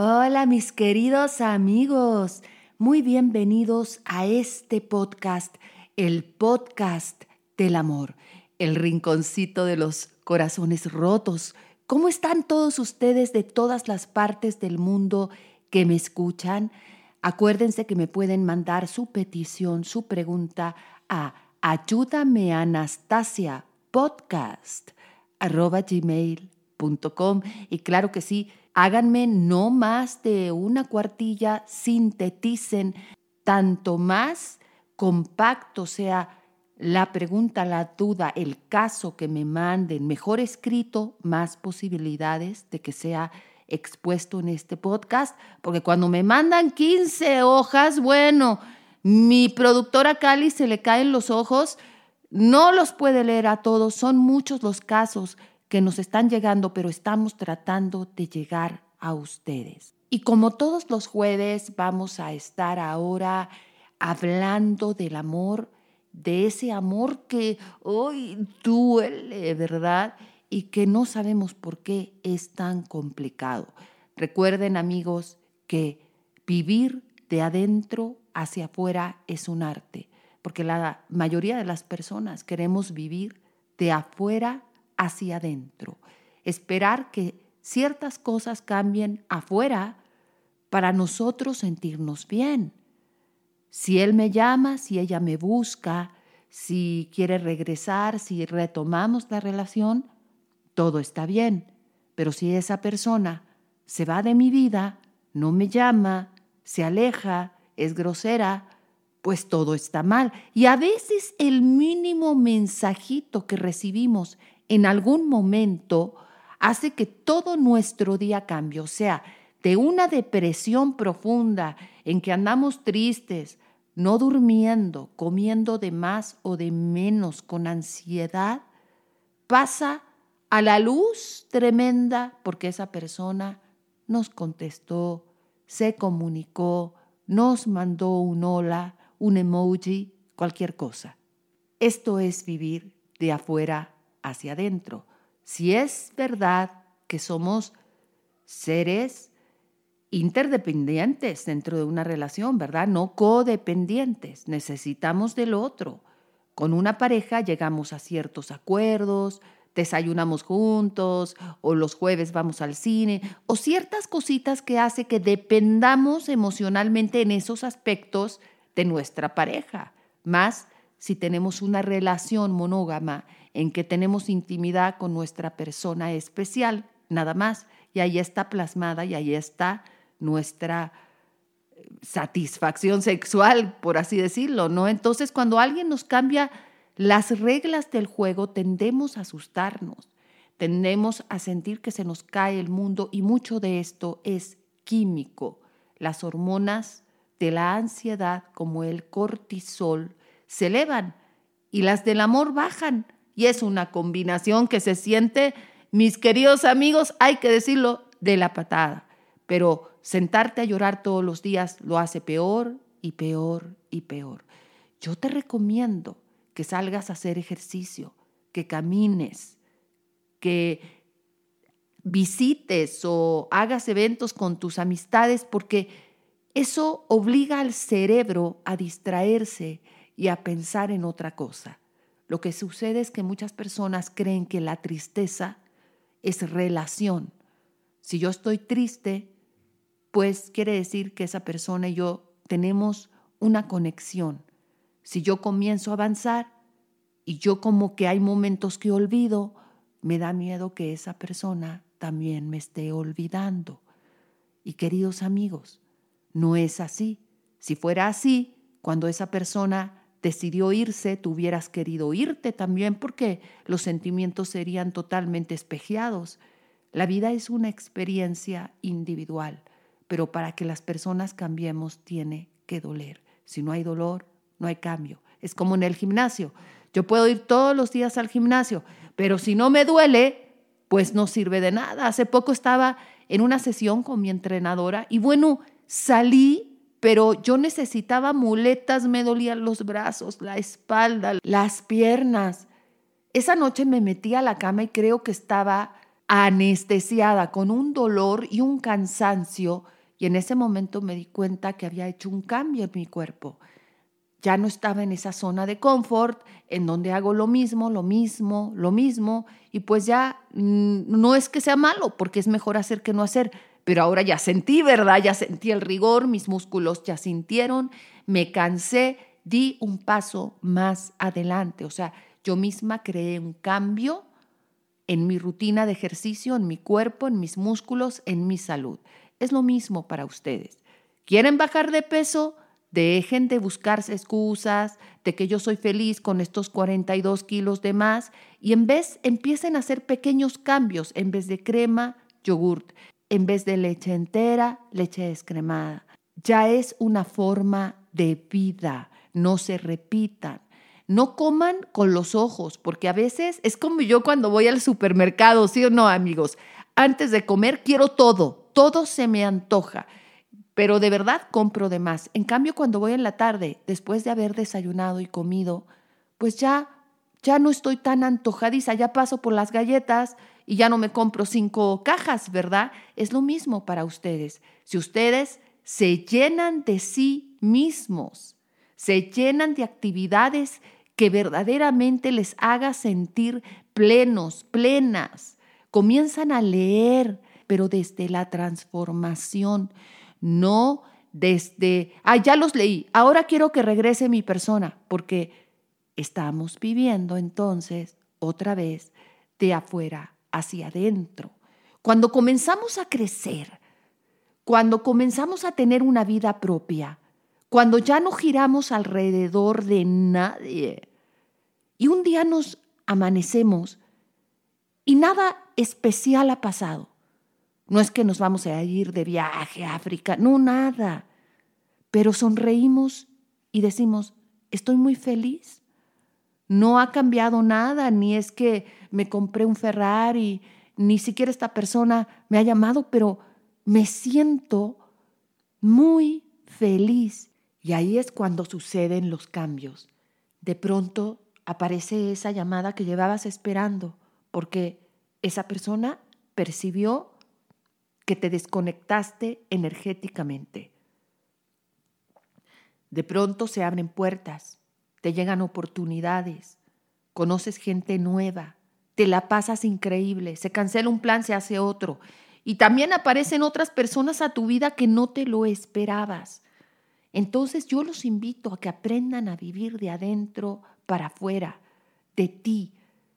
Hola mis queridos amigos, muy bienvenidos a este podcast, el podcast del amor, el rinconcito de los corazones rotos. ¿Cómo están todos ustedes de todas las partes del mundo que me escuchan? Acuérdense que me pueden mandar su petición, su pregunta a ayúdame Anastasia podcast gmail.com y claro que sí, háganme no más de una cuartilla, sinteticen tanto más compacto sea la pregunta, la duda, el caso que me manden, mejor escrito, más posibilidades de que sea expuesto en este podcast, porque cuando me mandan 15 hojas, bueno, mi productora Cali se le caen los ojos, no los puede leer a todos, son muchos los casos que nos están llegando, pero estamos tratando de llegar a ustedes. Y como todos los jueves vamos a estar ahora hablando del amor, de ese amor que hoy duele, ¿verdad? Y que no sabemos por qué es tan complicado. Recuerden amigos que vivir de adentro hacia afuera es un arte, porque la mayoría de las personas queremos vivir de afuera hacia adentro. Esperar que ciertas cosas cambien afuera para nosotros sentirnos bien. Si él me llama, si ella me busca, si quiere regresar, si retomamos la relación, todo está bien. Pero si esa persona se va de mi vida, no me llama, se aleja, es grosera, pues todo está mal. Y a veces el mínimo mensajito que recibimos en algún momento hace que todo nuestro día cambie. O sea, de una depresión profunda en que andamos tristes, no durmiendo, comiendo de más o de menos, con ansiedad, pasa a la luz tremenda porque esa persona nos contestó, se comunicó, nos mandó un hola, un emoji, cualquier cosa. Esto es vivir de afuera hacia adentro. Si es verdad que somos seres interdependientes dentro de una relación, ¿verdad? No codependientes, necesitamos del otro. Con una pareja llegamos a ciertos acuerdos, desayunamos juntos o los jueves vamos al cine o ciertas cositas que hace que dependamos emocionalmente en esos aspectos de nuestra pareja. Más si tenemos una relación monógama en que tenemos intimidad con nuestra persona especial, nada más. Y ahí está plasmada y ahí está nuestra eh, satisfacción sexual, por así decirlo, ¿no? Entonces, cuando alguien nos cambia las reglas del juego, tendemos a asustarnos, tendemos a sentir que se nos cae el mundo y mucho de esto es químico. Las hormonas de la ansiedad, como el cortisol, se elevan y las del amor bajan. Y es una combinación que se siente, mis queridos amigos, hay que decirlo, de la patada. Pero sentarte a llorar todos los días lo hace peor y peor y peor. Yo te recomiendo que salgas a hacer ejercicio, que camines, que visites o hagas eventos con tus amistades, porque eso obliga al cerebro a distraerse y a pensar en otra cosa. Lo que sucede es que muchas personas creen que la tristeza es relación. Si yo estoy triste, pues quiere decir que esa persona y yo tenemos una conexión. Si yo comienzo a avanzar y yo como que hay momentos que olvido, me da miedo que esa persona también me esté olvidando. Y queridos amigos, no es así. Si fuera así, cuando esa persona decidió irse, tú hubieras querido irte también porque los sentimientos serían totalmente espejeados. La vida es una experiencia individual, pero para que las personas cambiemos tiene que doler. Si no hay dolor, no hay cambio. Es como en el gimnasio. Yo puedo ir todos los días al gimnasio, pero si no me duele, pues no sirve de nada. Hace poco estaba en una sesión con mi entrenadora y bueno, salí pero yo necesitaba muletas, me dolían los brazos, la espalda, las piernas. Esa noche me metí a la cama y creo que estaba anestesiada con un dolor y un cansancio y en ese momento me di cuenta que había hecho un cambio en mi cuerpo. Ya no estaba en esa zona de confort en donde hago lo mismo, lo mismo, lo mismo y pues ya mm, no es que sea malo porque es mejor hacer que no hacer, pero ahora ya sentí, ¿verdad? Ya sentí el rigor, mis músculos ya sintieron, me cansé, di un paso más adelante, o sea, yo misma creé un cambio en mi rutina de ejercicio, en mi cuerpo, en mis músculos, en mi salud. Es lo mismo para ustedes. ¿Quieren bajar de peso? Dejen de buscarse excusas de que yo soy feliz con estos 42 kilos de más y en vez empiecen a hacer pequeños cambios. En vez de crema, yogurt. En vez de leche entera, leche descremada. Ya es una forma de vida. No se repitan. No coman con los ojos, porque a veces es como yo cuando voy al supermercado, ¿sí o no, amigos? Antes de comer quiero todo, todo se me antoja, pero de verdad compro de más. En cambio, cuando voy en la tarde, después de haber desayunado y comido, pues ya ya no estoy tan antojadiza, ya paso por las galletas y ya no me compro cinco cajas, ¿verdad? Es lo mismo para ustedes. Si ustedes se llenan de sí mismos, se llenan de actividades que verdaderamente les haga sentir plenos, plenas. Comienzan a leer, pero desde la transformación, no desde, ah, ya los leí, ahora quiero que regrese mi persona, porque estamos viviendo entonces otra vez de afuera hacia adentro. Cuando comenzamos a crecer, cuando comenzamos a tener una vida propia, cuando ya no giramos alrededor de nadie, y un día nos amanecemos y nada especial ha pasado. No es que nos vamos a ir de viaje a África, no, nada. Pero sonreímos y decimos, estoy muy feliz. No ha cambiado nada, ni es que me compré un Ferrari, ni siquiera esta persona me ha llamado, pero me siento muy feliz. Y ahí es cuando suceden los cambios. De pronto aparece esa llamada que llevabas esperando, porque esa persona percibió que te desconectaste energéticamente. De pronto se abren puertas, te llegan oportunidades, conoces gente nueva, te la pasas increíble, se cancela un plan, se hace otro. Y también aparecen otras personas a tu vida que no te lo esperabas. Entonces yo los invito a que aprendan a vivir de adentro para afuera, de ti.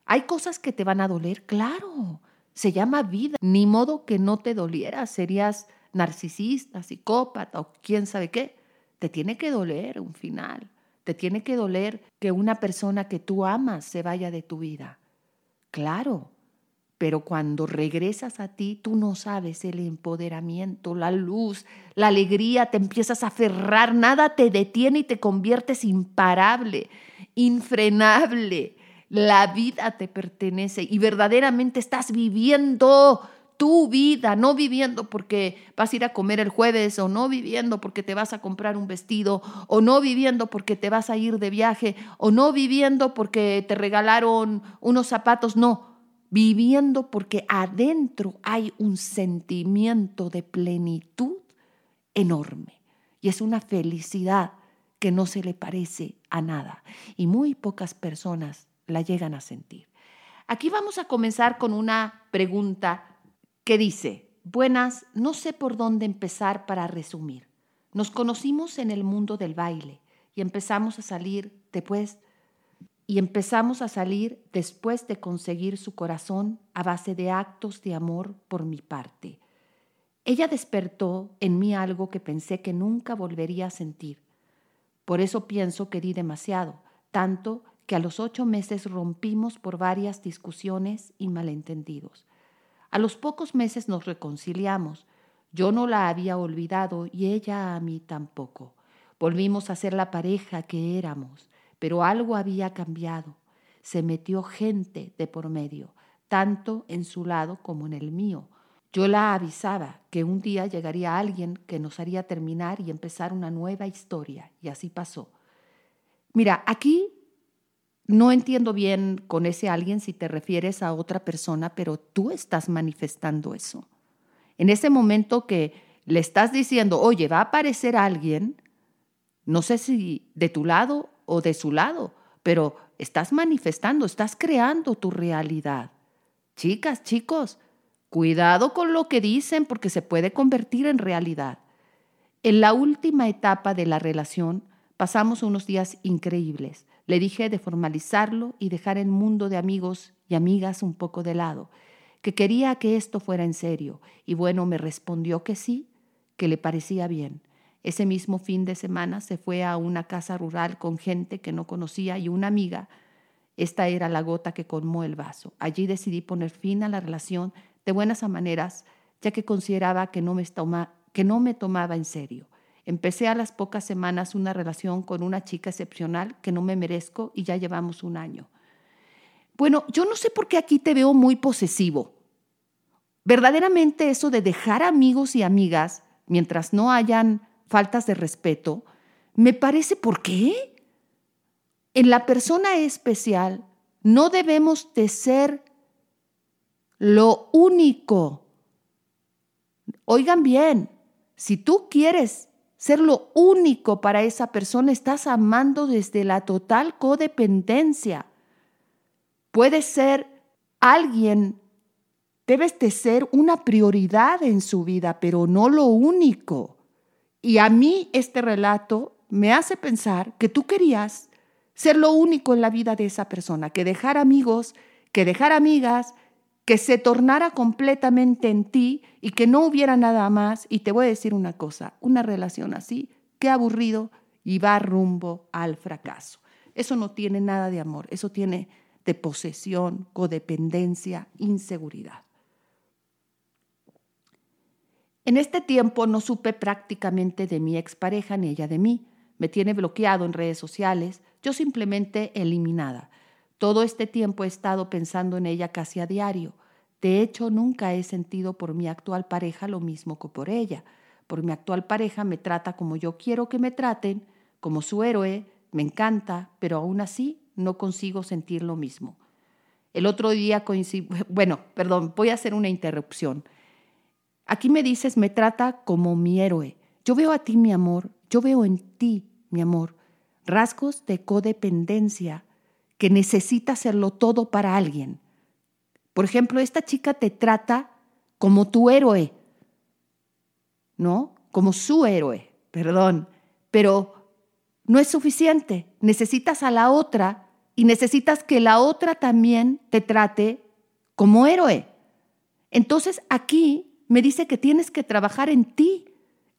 ¿Hay cosas que te van a doler? Claro, se llama vida. Ni modo que no te doliera, serías narcisista, psicópata o quién sabe qué. Te tiene que doler un final. Te tiene que doler que una persona que tú amas se vaya de tu vida. Claro, pero cuando regresas a ti, tú no sabes el empoderamiento, la luz, la alegría, te empiezas a aferrar, nada te detiene y te conviertes imparable, infrenable. La vida te pertenece y verdaderamente estás viviendo tu vida, no viviendo porque vas a ir a comer el jueves o no viviendo porque te vas a comprar un vestido o no viviendo porque te vas a ir de viaje o no viviendo porque te regalaron unos zapatos, no viviendo porque adentro hay un sentimiento de plenitud enorme y es una felicidad que no se le parece a nada y muy pocas personas la llegan a sentir. Aquí vamos a comenzar con una pregunta que dice, buenas, no sé por dónde empezar para resumir. Nos conocimos en el mundo del baile y empezamos a salir después y empezamos a salir después de conseguir su corazón a base de actos de amor por mi parte. Ella despertó en mí algo que pensé que nunca volvería a sentir. Por eso pienso que di demasiado, tanto que a los ocho meses rompimos por varias discusiones y malentendidos. A los pocos meses nos reconciliamos. Yo no la había olvidado y ella a mí tampoco. Volvimos a ser la pareja que éramos pero algo había cambiado. Se metió gente de por medio, tanto en su lado como en el mío. Yo la avisaba que un día llegaría alguien que nos haría terminar y empezar una nueva historia, y así pasó. Mira, aquí no entiendo bien con ese alguien si te refieres a otra persona, pero tú estás manifestando eso. En ese momento que le estás diciendo, oye, va a aparecer alguien, no sé si de tu lado o de su lado, pero estás manifestando, estás creando tu realidad. Chicas, chicos, cuidado con lo que dicen porque se puede convertir en realidad. En la última etapa de la relación pasamos unos días increíbles. Le dije de formalizarlo y dejar el mundo de amigos y amigas un poco de lado, que quería que esto fuera en serio. Y bueno, me respondió que sí, que le parecía bien. Ese mismo fin de semana se fue a una casa rural con gente que no conocía y una amiga. Esta era la gota que colmó el vaso. Allí decidí poner fin a la relación de buenas a maneras, ya que consideraba que no me, que no me tomaba en serio. Empecé a las pocas semanas una relación con una chica excepcional que no me merezco y ya llevamos un año. Bueno, yo no sé por qué aquí te veo muy posesivo. Verdaderamente eso de dejar amigos y amigas mientras no hayan faltas de respeto, me parece por qué. En la persona especial no debemos de ser lo único. Oigan bien, si tú quieres ser lo único para esa persona, estás amando desde la total codependencia. Puede ser alguien, debes de ser una prioridad en su vida, pero no lo único. Y a mí este relato me hace pensar que tú querías ser lo único en la vida de esa persona, que dejar amigos, que dejar amigas, que se tornara completamente en ti y que no hubiera nada más. Y te voy a decir una cosa, una relación así, qué aburrido y va rumbo al fracaso. Eso no tiene nada de amor, eso tiene de posesión, codependencia, inseguridad. En este tiempo no supe prácticamente de mi expareja ni ella de mí. Me tiene bloqueado en redes sociales, yo simplemente eliminada. Todo este tiempo he estado pensando en ella casi a diario. De hecho, nunca he sentido por mi actual pareja lo mismo que por ella. Por mi actual pareja me trata como yo quiero que me traten, como su héroe, me encanta, pero aún así no consigo sentir lo mismo. El otro día coincidí, bueno, perdón, voy a hacer una interrupción. Aquí me dices, me trata como mi héroe. Yo veo a ti, mi amor, yo veo en ti, mi amor, rasgos de codependencia, que necesita hacerlo todo para alguien. Por ejemplo, esta chica te trata como tu héroe, ¿no? Como su héroe, perdón, pero no es suficiente. Necesitas a la otra y necesitas que la otra también te trate como héroe. Entonces aquí me dice que tienes que trabajar en ti,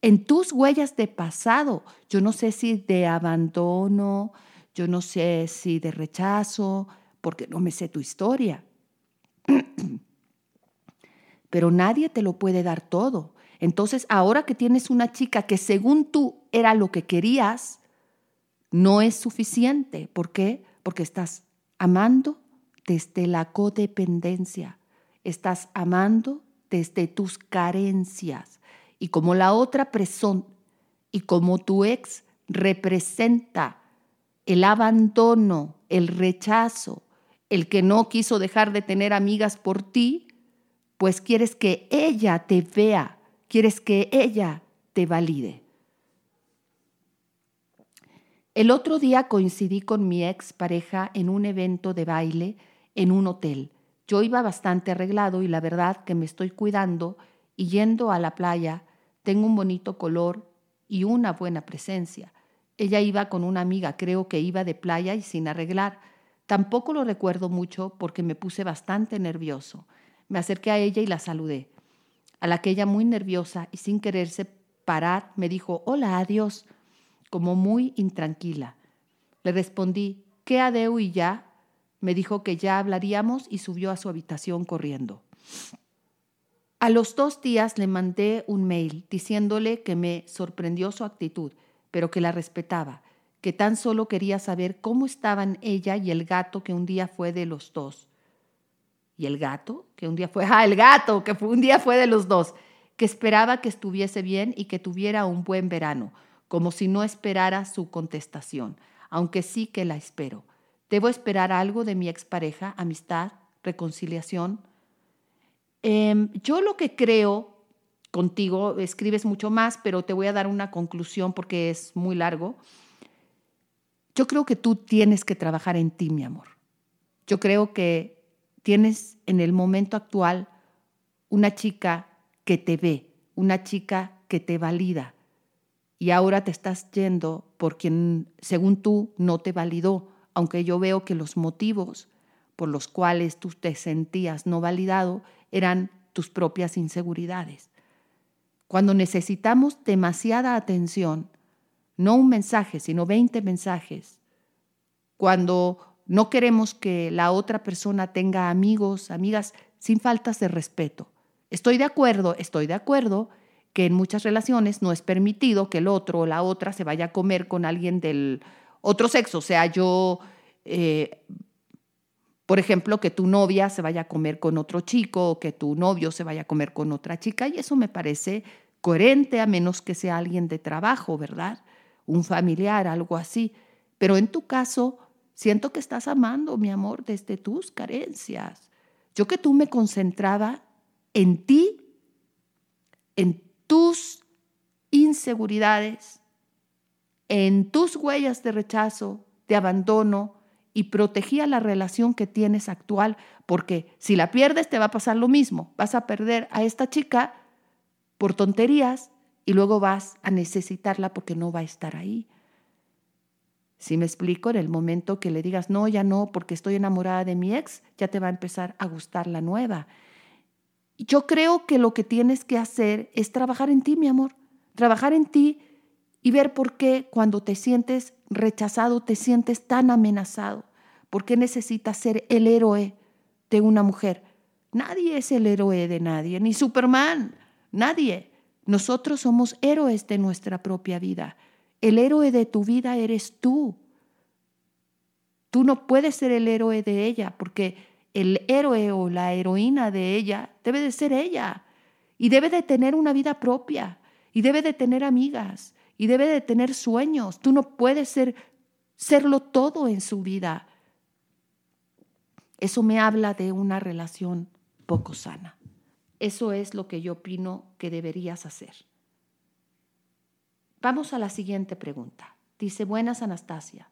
en tus huellas de pasado. Yo no sé si de abandono, yo no sé si de rechazo, porque no me sé tu historia. Pero nadie te lo puede dar todo. Entonces, ahora que tienes una chica que según tú era lo que querías, no es suficiente. ¿Por qué? Porque estás amando desde la codependencia. Estás amando desde tus carencias. Y como la otra persona y como tu ex representa el abandono, el rechazo, el que no quiso dejar de tener amigas por ti, pues quieres que ella te vea, quieres que ella te valide. El otro día coincidí con mi ex pareja en un evento de baile en un hotel. Yo iba bastante arreglado y la verdad que me estoy cuidando y yendo a la playa, tengo un bonito color y una buena presencia. Ella iba con una amiga, creo que iba de playa y sin arreglar. Tampoco lo recuerdo mucho porque me puse bastante nervioso. Me acerqué a ella y la saludé. A la que ella muy nerviosa y sin quererse parar me dijo, hola, adiós, como muy intranquila. Le respondí, ¿qué adeu y ya? Me dijo que ya hablaríamos y subió a su habitación corriendo. A los dos días le mandé un mail diciéndole que me sorprendió su actitud pero que la respetaba, que tan solo quería saber cómo estaban ella y el gato que un día fue de los dos. ¿Y el gato? Que un día fue, ah, el gato, que un día fue de los dos, que esperaba que estuviese bien y que tuviera un buen verano, como si no esperara su contestación, aunque sí que la espero. ¿Debo esperar algo de mi expareja? ¿Amistad? ¿Reconciliación? Em, yo lo que creo contigo, escribes mucho más, pero te voy a dar una conclusión porque es muy largo. Yo creo que tú tienes que trabajar en ti, mi amor. Yo creo que tienes en el momento actual una chica que te ve, una chica que te valida. Y ahora te estás yendo por quien, según tú, no te validó, aunque yo veo que los motivos por los cuales tú te sentías no validado eran tus propias inseguridades. Cuando necesitamos demasiada atención, no un mensaje, sino 20 mensajes, cuando no queremos que la otra persona tenga amigos, amigas, sin faltas de respeto. Estoy de acuerdo, estoy de acuerdo que en muchas relaciones no es permitido que el otro o la otra se vaya a comer con alguien del otro sexo, o sea, yo, eh, por ejemplo, que tu novia se vaya a comer con otro chico o que tu novio se vaya a comer con otra chica, y eso me parece coherente a menos que sea alguien de trabajo, ¿verdad? Un familiar, algo así. Pero en tu caso, siento que estás amando, mi amor, desde tus carencias. Yo que tú me concentraba en ti, en tus inseguridades, en tus huellas de rechazo, de abandono y protegía la relación que tienes actual, porque si la pierdes te va a pasar lo mismo, vas a perder a esta chica por tonterías y luego vas a necesitarla porque no va a estar ahí. Si me explico, en el momento que le digas, no, ya no, porque estoy enamorada de mi ex, ya te va a empezar a gustar la nueva. Yo creo que lo que tienes que hacer es trabajar en ti, mi amor, trabajar en ti y ver por qué cuando te sientes rechazado, te sientes tan amenazado, por qué necesitas ser el héroe de una mujer. Nadie es el héroe de nadie, ni Superman, nadie. Nosotros somos héroes de nuestra propia vida. El héroe de tu vida eres tú. Tú no puedes ser el héroe de ella porque el héroe o la heroína de ella debe de ser ella y debe de tener una vida propia y debe de tener amigas y debe de tener sueños. Tú no puedes ser serlo todo en su vida. Eso me habla de una relación poco sana. Eso es lo que yo opino que deberías hacer. Vamos a la siguiente pregunta. Dice, buenas Anastasia,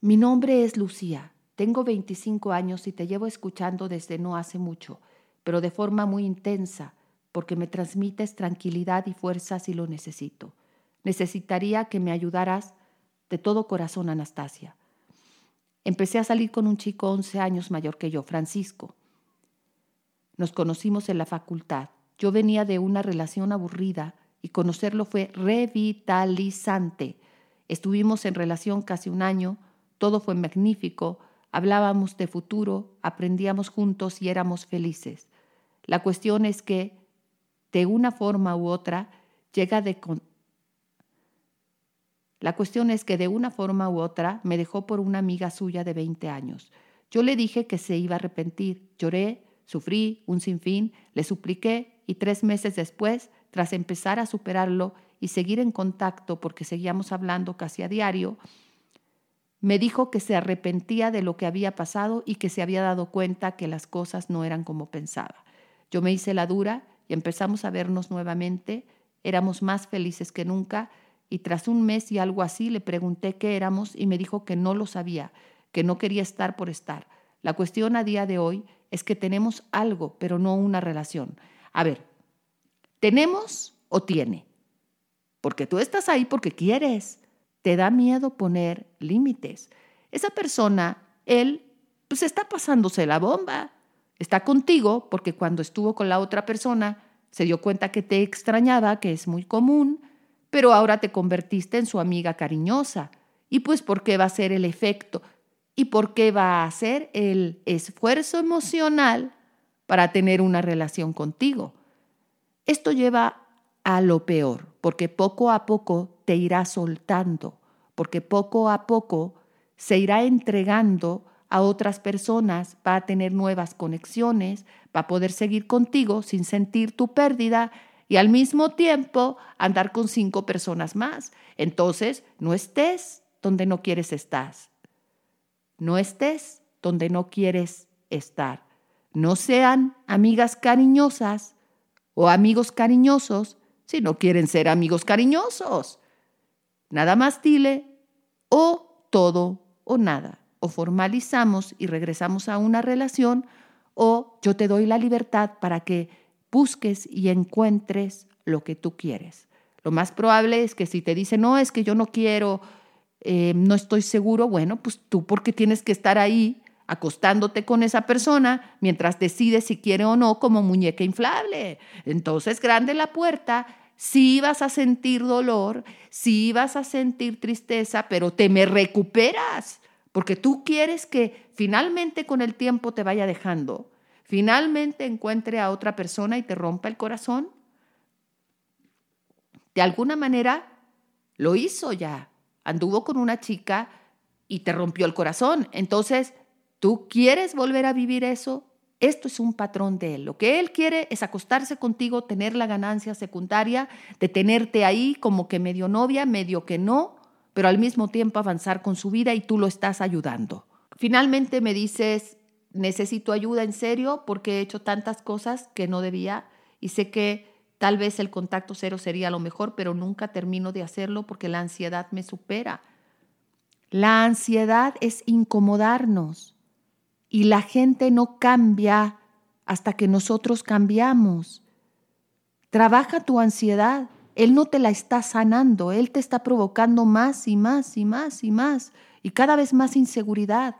mi nombre es Lucía tengo 25 años y te llevo escuchando desde no hace mucho, pero de forma muy intensa, porque me transmites tranquilidad y fuerza si lo necesito. Necesitaría que me ayudaras de todo corazón, Anastasia. Empecé a salir con un chico 11 años mayor que yo, Francisco. Nos conocimos en la facultad. Yo venía de una relación aburrida y conocerlo fue revitalizante. Estuvimos en relación casi un año, todo fue magnífico, Hablábamos de futuro, aprendíamos juntos y éramos felices. La cuestión es que, de una forma u otra, llega de... La cuestión es que de una forma u otra me dejó por una amiga suya de 20 años. Yo le dije que se iba a arrepentir. Lloré, sufrí un sinfín, le supliqué y tres meses después, tras empezar a superarlo y seguir en contacto porque seguíamos hablando casi a diario, me dijo que se arrepentía de lo que había pasado y que se había dado cuenta que las cosas no eran como pensaba. Yo me hice la dura y empezamos a vernos nuevamente. Éramos más felices que nunca y tras un mes y algo así le pregunté qué éramos y me dijo que no lo sabía, que no quería estar por estar. La cuestión a día de hoy es que tenemos algo, pero no una relación. A ver, ¿tenemos o tiene? Porque tú estás ahí porque quieres te da miedo poner límites. Esa persona, él, pues está pasándose la bomba. Está contigo porque cuando estuvo con la otra persona se dio cuenta que te extrañaba, que es muy común, pero ahora te convertiste en su amiga cariñosa. ¿Y pues por qué va a ser el efecto? ¿Y por qué va a ser el esfuerzo emocional para tener una relación contigo? Esto lleva a lo peor, porque poco a poco te irá soltando, porque poco a poco se irá entregando a otras personas, va a tener nuevas conexiones, va a poder seguir contigo sin sentir tu pérdida y al mismo tiempo andar con cinco personas más. Entonces, no estés donde no quieres estar. No estés donde no quieres estar. No sean amigas cariñosas o amigos cariñosos si no quieren ser amigos cariñosos. Nada más dile o todo o nada. O formalizamos y regresamos a una relación o yo te doy la libertad para que busques y encuentres lo que tú quieres. Lo más probable es que si te dice, no, es que yo no quiero, eh, no estoy seguro, bueno, pues tú porque tienes que estar ahí acostándote con esa persona mientras decides si quiere o no como muñeca inflable. Entonces, grande la puerta, sí vas a sentir dolor, sí vas a sentir tristeza, pero te me recuperas, porque tú quieres que finalmente con el tiempo te vaya dejando, finalmente encuentre a otra persona y te rompa el corazón. De alguna manera lo hizo ya, anduvo con una chica y te rompió el corazón. Entonces, ¿Tú quieres volver a vivir eso? Esto es un patrón de él. Lo que él quiere es acostarse contigo, tener la ganancia secundaria, de tenerte ahí como que medio novia, medio que no, pero al mismo tiempo avanzar con su vida y tú lo estás ayudando. Finalmente me dices, necesito ayuda en serio porque he hecho tantas cosas que no debía y sé que tal vez el contacto cero sería lo mejor, pero nunca termino de hacerlo porque la ansiedad me supera. La ansiedad es incomodarnos y la gente no cambia hasta que nosotros cambiamos. Trabaja tu ansiedad. Él no te la está sanando, Él te está provocando más y más y más y más y cada vez más inseguridad.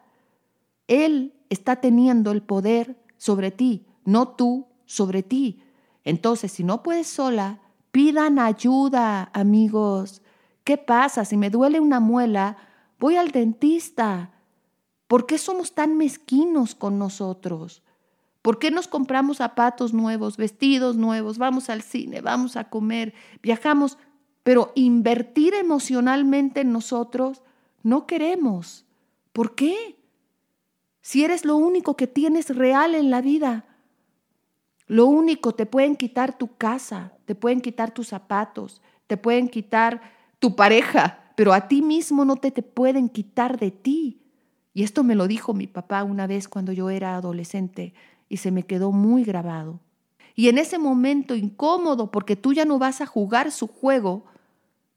Él está teniendo el poder sobre ti, no tú sobre ti. Entonces, si no puedes sola, pidan ayuda, amigos. ¿Qué pasa? Si me duele una muela, voy al dentista. ¿Por qué somos tan mezquinos con nosotros? ¿Por qué nos compramos zapatos nuevos, vestidos nuevos, vamos al cine, vamos a comer, viajamos, pero invertir emocionalmente en nosotros no queremos? ¿Por qué? Si eres lo único que tienes real en la vida, lo único, te pueden quitar tu casa, te pueden quitar tus zapatos, te pueden quitar tu pareja, pero a ti mismo no te, te pueden quitar de ti. Y esto me lo dijo mi papá una vez cuando yo era adolescente y se me quedó muy grabado. Y en ese momento incómodo, porque tú ya no vas a jugar su juego,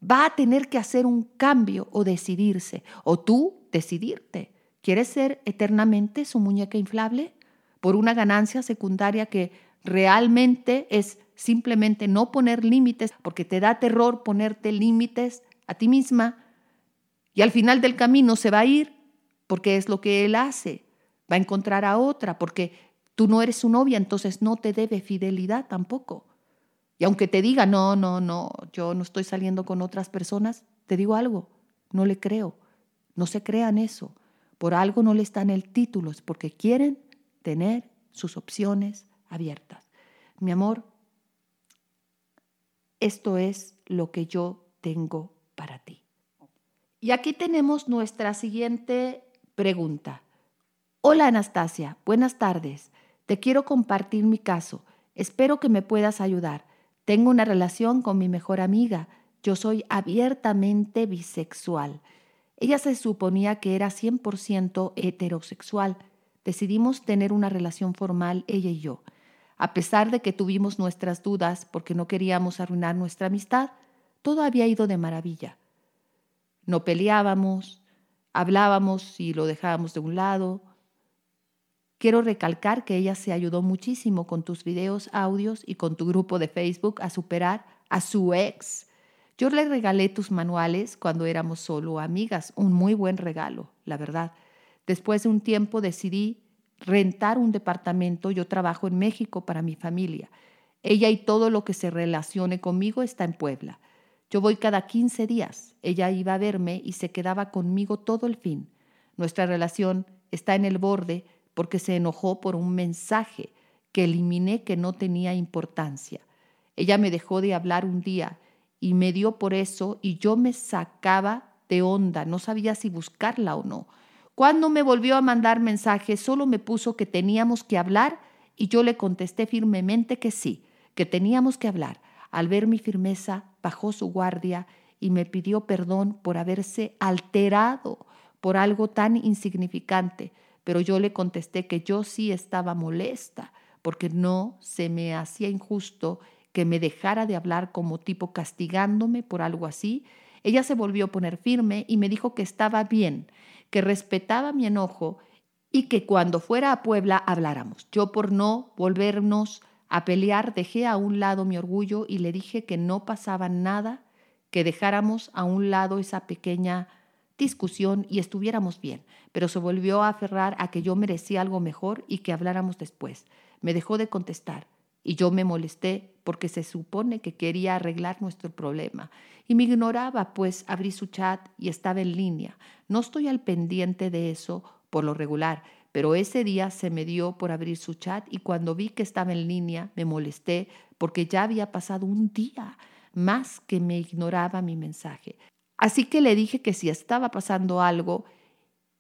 va a tener que hacer un cambio o decidirse, o tú decidirte. ¿Quieres ser eternamente su muñeca inflable? Por una ganancia secundaria que realmente es simplemente no poner límites, porque te da terror ponerte límites a ti misma, y al final del camino se va a ir porque es lo que él hace. Va a encontrar a otra, porque tú no eres su novia, entonces no te debe fidelidad tampoco. Y aunque te diga, no, no, no, yo no estoy saliendo con otras personas, te digo algo, no le creo. No se crean eso. Por algo no le están el título, es porque quieren tener sus opciones abiertas. Mi amor, esto es lo que yo tengo para ti. Y aquí tenemos nuestra siguiente Pregunta. Hola Anastasia, buenas tardes. Te quiero compartir mi caso. Espero que me puedas ayudar. Tengo una relación con mi mejor amiga. Yo soy abiertamente bisexual. Ella se suponía que era 100% heterosexual. Decidimos tener una relación formal ella y yo. A pesar de que tuvimos nuestras dudas porque no queríamos arruinar nuestra amistad, todo había ido de maravilla. No peleábamos, hablábamos y lo dejábamos de un lado. Quiero recalcar que ella se ayudó muchísimo con tus videos, audios y con tu grupo de Facebook a superar a su ex. Yo le regalé tus manuales cuando éramos solo amigas, un muy buen regalo, la verdad. Después de un tiempo decidí rentar un departamento, yo trabajo en México para mi familia. Ella y todo lo que se relacione conmigo está en Puebla. Yo voy cada 15 días. Ella iba a verme y se quedaba conmigo todo el fin. Nuestra relación está en el borde porque se enojó por un mensaje que eliminé que no tenía importancia. Ella me dejó de hablar un día y me dio por eso y yo me sacaba de onda, no sabía si buscarla o no. Cuando me volvió a mandar mensajes, solo me puso que teníamos que hablar y yo le contesté firmemente que sí, que teníamos que hablar. Al ver mi firmeza, bajó su guardia y me pidió perdón por haberse alterado por algo tan insignificante, pero yo le contesté que yo sí estaba molesta, porque no se me hacía injusto que me dejara de hablar como tipo castigándome por algo así. Ella se volvió a poner firme y me dijo que estaba bien, que respetaba mi enojo y que cuando fuera a Puebla habláramos. Yo por no volvernos a pelear dejé a un lado mi orgullo y le dije que no pasaba nada, que dejáramos a un lado esa pequeña discusión y estuviéramos bien, pero se volvió a aferrar a que yo merecía algo mejor y que habláramos después. Me dejó de contestar y yo me molesté porque se supone que quería arreglar nuestro problema y me ignoraba, pues abrí su chat y estaba en línea. No estoy al pendiente de eso por lo regular, pero ese día se me dio por abrir su chat y cuando vi que estaba en línea me molesté porque ya había pasado un día más que me ignoraba mi mensaje. Así que le dije que si estaba pasando algo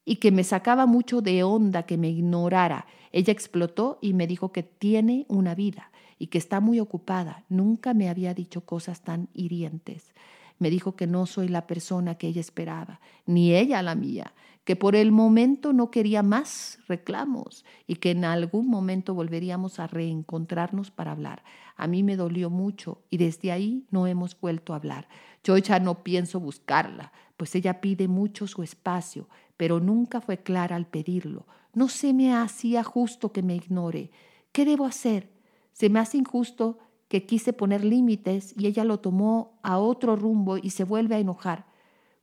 y que me sacaba mucho de onda que me ignorara. Ella explotó y me dijo que tiene una vida y que está muy ocupada. Nunca me había dicho cosas tan hirientes. Me dijo que no soy la persona que ella esperaba, ni ella la mía, que por el momento no quería más reclamos y que en algún momento volveríamos a reencontrarnos para hablar. A mí me dolió mucho y desde ahí no hemos vuelto a hablar. Yo ya no pienso buscarla, pues ella pide mucho su espacio, pero nunca fue clara al pedirlo. No se me hacía justo que me ignore. ¿Qué debo hacer? Se me hace injusto que quise poner límites y ella lo tomó a otro rumbo y se vuelve a enojar.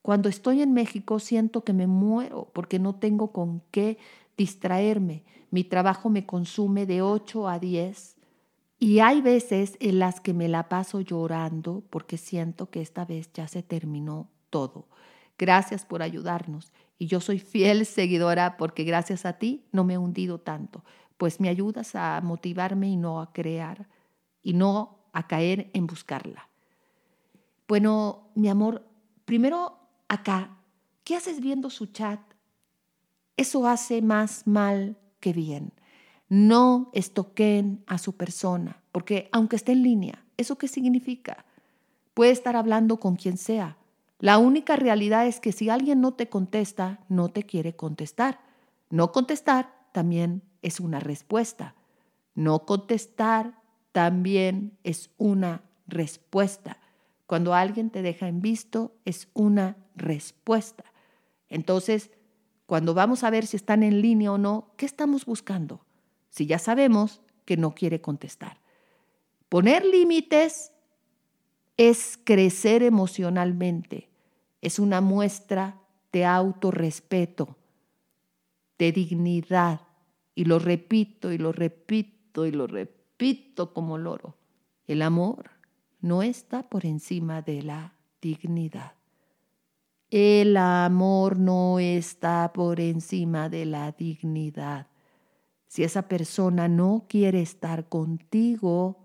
Cuando estoy en México siento que me muero porque no tengo con qué distraerme. Mi trabajo me consume de 8 a 10 y hay veces en las que me la paso llorando porque siento que esta vez ya se terminó todo. Gracias por ayudarnos y yo soy fiel seguidora porque gracias a ti no me he hundido tanto, pues me ayudas a motivarme y no a crear y no a caer en buscarla. Bueno, mi amor, primero acá, ¿qué haces viendo su chat? Eso hace más mal que bien. No estoquen a su persona, porque aunque esté en línea, ¿eso qué significa? Puede estar hablando con quien sea. La única realidad es que si alguien no te contesta, no te quiere contestar. No contestar también es una respuesta. No contestar también es una respuesta. Cuando alguien te deja en visto, es una respuesta. Entonces, cuando vamos a ver si están en línea o no, ¿qué estamos buscando? Si ya sabemos que no quiere contestar. Poner límites es crecer emocionalmente, es una muestra de autorrespeto, de dignidad. Y lo repito y lo repito y lo repito como loro. El amor no está por encima de la dignidad. El amor no está por encima de la dignidad. Si esa persona no quiere estar contigo,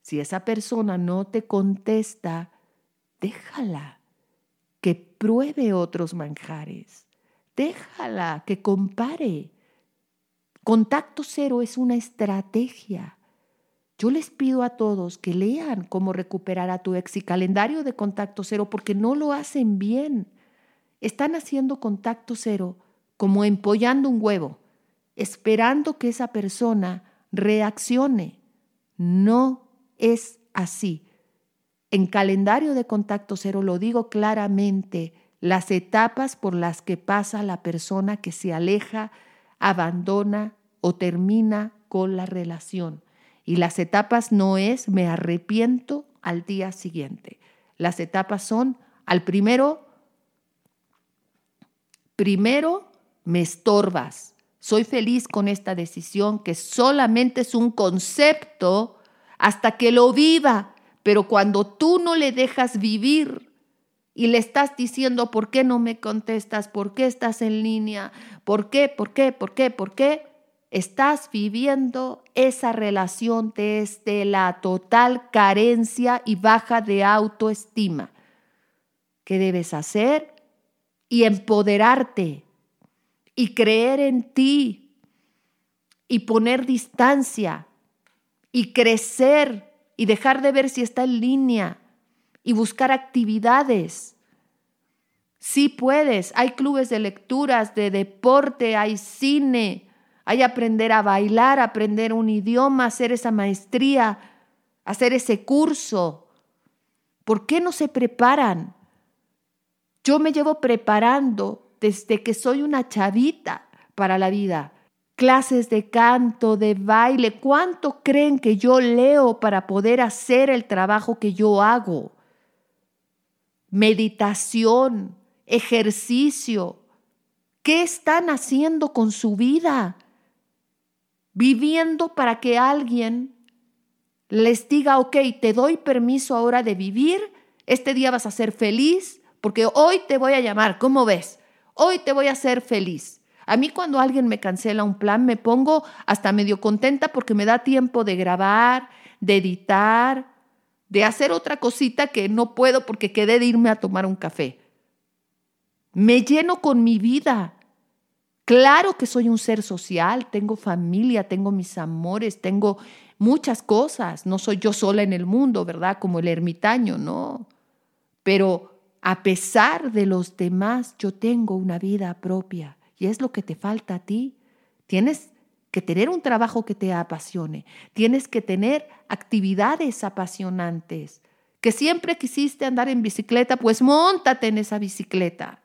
si esa persona no te contesta, déjala que pruebe otros manjares. Déjala que compare. Contacto cero es una estrategia. Yo les pido a todos que lean cómo recuperar a tu ex y calendario de contacto cero porque no lo hacen bien. Están haciendo contacto cero como empollando un huevo, esperando que esa persona reaccione. No es así. En calendario de contacto cero lo digo claramente, las etapas por las que pasa la persona que se aleja, abandona o termina con la relación. Y las etapas no es me arrepiento al día siguiente. Las etapas son al primero, primero me estorbas. Soy feliz con esta decisión que solamente es un concepto hasta que lo viva. Pero cuando tú no le dejas vivir y le estás diciendo, ¿por qué no me contestas? ¿Por qué estás en línea? ¿Por qué? ¿Por qué? ¿Por qué? ¿Por qué? Estás viviendo esa relación desde la total carencia y baja de autoestima. ¿Qué debes hacer? Y empoderarte y creer en ti y poner distancia y crecer y dejar de ver si está en línea y buscar actividades Sí puedes. Hay clubes de lecturas, de deporte, hay cine, hay aprender a bailar, aprender un idioma, hacer esa maestría, hacer ese curso. ¿Por qué no se preparan? Yo me llevo preparando desde que soy una chavita para la vida. Clases de canto, de baile. ¿Cuánto creen que yo leo para poder hacer el trabajo que yo hago? Meditación, ejercicio. ¿Qué están haciendo con su vida? Viviendo para que alguien les diga, ok, te doy permiso ahora de vivir, este día vas a ser feliz, porque hoy te voy a llamar, ¿cómo ves? Hoy te voy a hacer feliz. A mí cuando alguien me cancela un plan me pongo hasta medio contenta porque me da tiempo de grabar, de editar, de hacer otra cosita que no puedo porque quedé de irme a tomar un café. Me lleno con mi vida. Claro que soy un ser social, tengo familia, tengo mis amores, tengo muchas cosas. No soy yo sola en el mundo, ¿verdad? Como el ermitaño, no. Pero a pesar de los demás, yo tengo una vida propia y es lo que te falta a ti. Tienes que tener un trabajo que te apasione, tienes que tener actividades apasionantes. Que siempre quisiste andar en bicicleta, pues montate en esa bicicleta.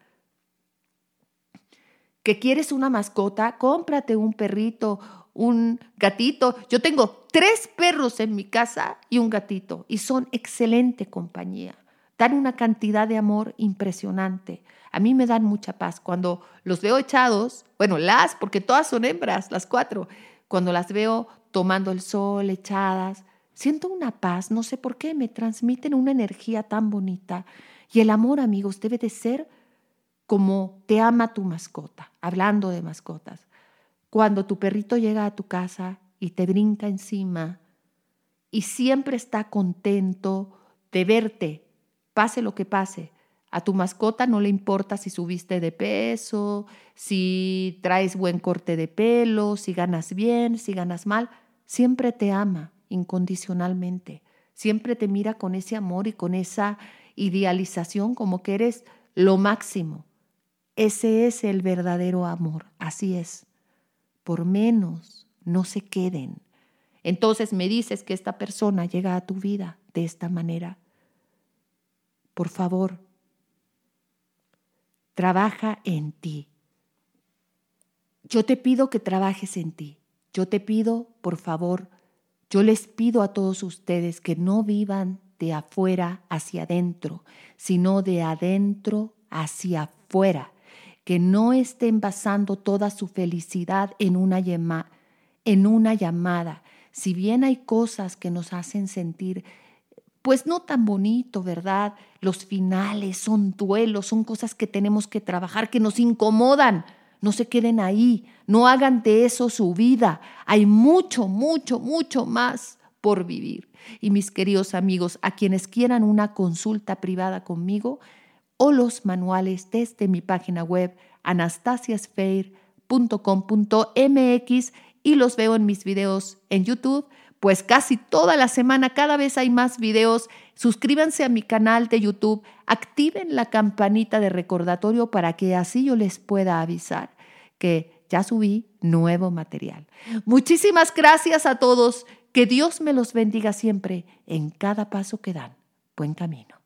Que quieres una mascota, cómprate un perrito, un gatito. Yo tengo tres perros en mi casa y un gatito y son excelente compañía dan una cantidad de amor impresionante. A mí me dan mucha paz cuando los veo echados, bueno, las, porque todas son hembras, las cuatro, cuando las veo tomando el sol, echadas, siento una paz, no sé por qué, me transmiten una energía tan bonita. Y el amor, amigos, debe de ser como te ama tu mascota, hablando de mascotas. Cuando tu perrito llega a tu casa y te brinca encima y siempre está contento de verte, pase lo que pase. A tu mascota no le importa si subiste de peso, si traes buen corte de pelo, si ganas bien, si ganas mal. Siempre te ama incondicionalmente. Siempre te mira con ese amor y con esa idealización como que eres lo máximo. Ese es el verdadero amor. Así es. Por menos no se queden. Entonces me dices que esta persona llega a tu vida de esta manera por favor, trabaja en ti. Yo te pido que trabajes en ti. Yo te pido, por favor, yo les pido a todos ustedes que no vivan de afuera hacia adentro, sino de adentro hacia afuera, que no estén basando toda su felicidad en una, en una llamada. Si bien hay cosas que nos hacen sentir pues no tan bonito, ¿verdad? Los finales son duelos, son cosas que tenemos que trabajar, que nos incomodan. No se queden ahí, no hagan de eso su vida. Hay mucho, mucho, mucho más por vivir. Y mis queridos amigos, a quienes quieran una consulta privada conmigo o los manuales desde mi página web anastasiasfair.com.mx y los veo en mis videos en YouTube, pues casi toda la semana, cada vez hay más videos. Suscríbanse a mi canal de YouTube, activen la campanita de recordatorio para que así yo les pueda avisar que ya subí nuevo material. Muchísimas gracias a todos. Que Dios me los bendiga siempre en cada paso que dan. Buen camino.